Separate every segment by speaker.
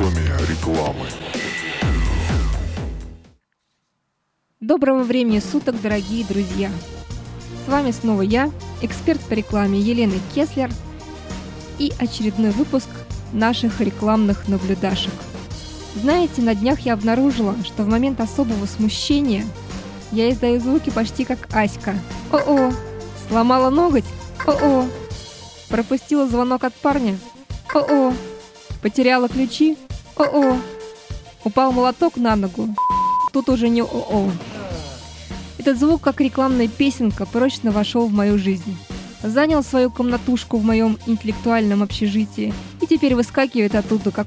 Speaker 1: Анатомия рекламы. Доброго времени суток, дорогие друзья! С вами снова я, эксперт по рекламе Елена Кеслер и очередной выпуск наших рекламных наблюдашек. Знаете, на днях я обнаружила, что в момент особого смущения я издаю звуки почти как Аська. О-о! Сломала ноготь? О-о! Пропустила звонок от парня? О-о! Потеряла ключи? О-о! Упал молоток на ногу? Тут уже не о-о. Этот звук, как рекламная песенка, прочно вошел в мою жизнь. Занял свою комнатушку в моем интеллектуальном общежитии и теперь выскакивает оттуда, как...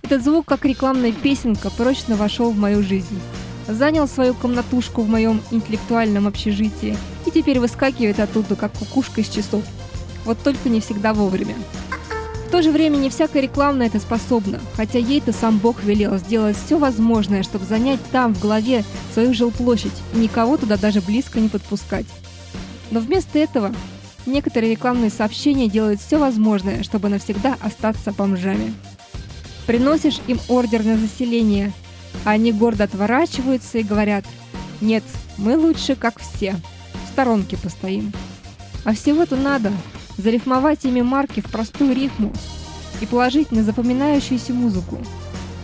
Speaker 1: Этот звук, как рекламная песенка, прочно вошел в мою жизнь. Занял свою комнатушку в моем интеллектуальном общежитии и теперь выскакивает оттуда, как кукушка из часов. Вот только не всегда вовремя. То же время не всякая реклама на это способна, хотя ей-то сам Бог велел сделать все возможное, чтобы занять там, в голове, свою жилплощадь и никого туда даже близко не подпускать. Но вместо этого некоторые рекламные сообщения делают все возможное, чтобы навсегда остаться бомжами. Приносишь им ордер на заселение, а они гордо отворачиваются и говорят «Нет, мы лучше, как все, в сторонке постоим». А всего-то надо зарифмовать ими марки в простую рифму и положить на запоминающуюся музыку.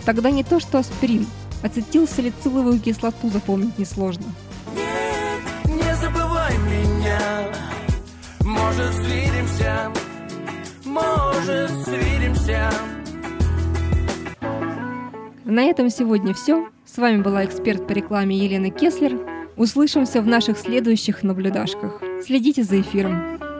Speaker 1: Тогда не то что аспирин, ацетилсалициловую кислоту запомнить несложно.
Speaker 2: Нет, не забывай меня, может свидимся, может свидимся.
Speaker 1: На этом сегодня все. С вами была эксперт по рекламе Елена Кеслер. Услышимся в наших следующих наблюдашках. Следите за эфиром.